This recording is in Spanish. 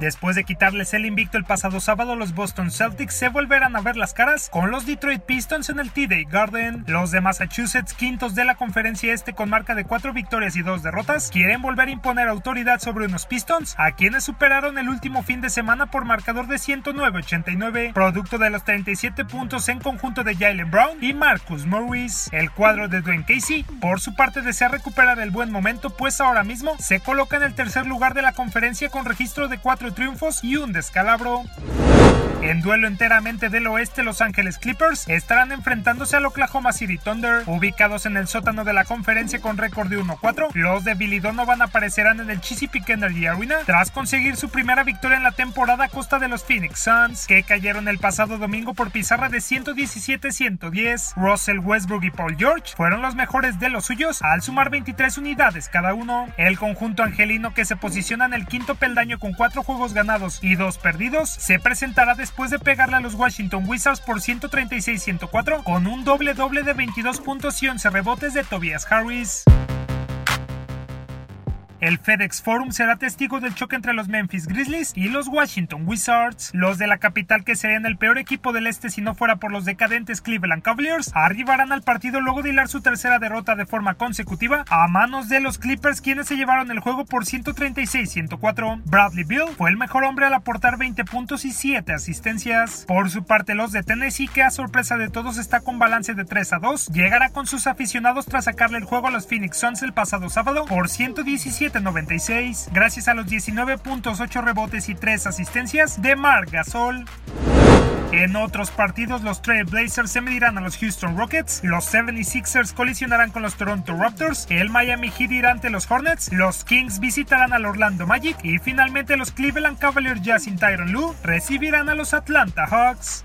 Después de quitarles el invicto el pasado sábado, los Boston Celtics se volverán a ver las caras con los Detroit Pistons en el TD Garden. Los de Massachusetts, quintos de la conferencia este con marca de cuatro victorias y dos derrotas, quieren volver a imponer autoridad sobre unos Pistons, a quienes superaron el último fin de semana por marcador de 109-89, producto de los 37 puntos en conjunto de Jalen Brown y Marcus Morris. El cuadro de Dwayne Casey, por su parte, desea recuperar el buen momento, pues ahora mismo se coloca en el tercer lugar de la conferencia con registro de triunfos y un descalabro. En duelo enteramente del oeste, Los Ángeles Clippers estarán enfrentándose al Oklahoma City Thunder, ubicados en el sótano de la conferencia con récord de 1-4. Los de Billy Donovan aparecerán en el Chesapeake Energy Arena tras conseguir su primera victoria en la temporada a costa de los Phoenix Suns, que cayeron el pasado domingo por pizarra de 117-110. Russell Westbrook y Paul George fueron los mejores de los suyos al sumar 23 unidades cada uno. El conjunto angelino que se posiciona en el quinto peldaño con 4 juegos ganados y 2 perdidos se presentará después de pegarle a los Washington Wizards por 136-104 con un doble doble de 22 puntos y 11 rebotes de Tobias Harris. El FedEx Forum será testigo del choque entre los Memphis Grizzlies y los Washington Wizards. Los de la capital, que serían el peor equipo del este si no fuera por los decadentes Cleveland Cavaliers, arribarán al partido luego de hilar su tercera derrota de forma consecutiva a manos de los Clippers, quienes se llevaron el juego por 136-104. Bradley Bill fue el mejor hombre al aportar 20 puntos y 7 asistencias. Por su parte, los de Tennessee, que a sorpresa de todos está con balance de 3 a 2, llegará con sus aficionados tras sacarle el juego a los Phoenix Suns el pasado sábado por 117 96 gracias a los 19 puntos, 8 rebotes y 3 asistencias de Marc Gasol. En otros partidos, los Trail Blazers se medirán a los Houston Rockets, los 76ers colisionarán con los Toronto Raptors, el Miami Heat irá ante los Hornets, los Kings visitarán al Orlando Magic. Y finalmente los Cleveland Cavaliers ya sin Tyron Lue recibirán a los Atlanta Hawks.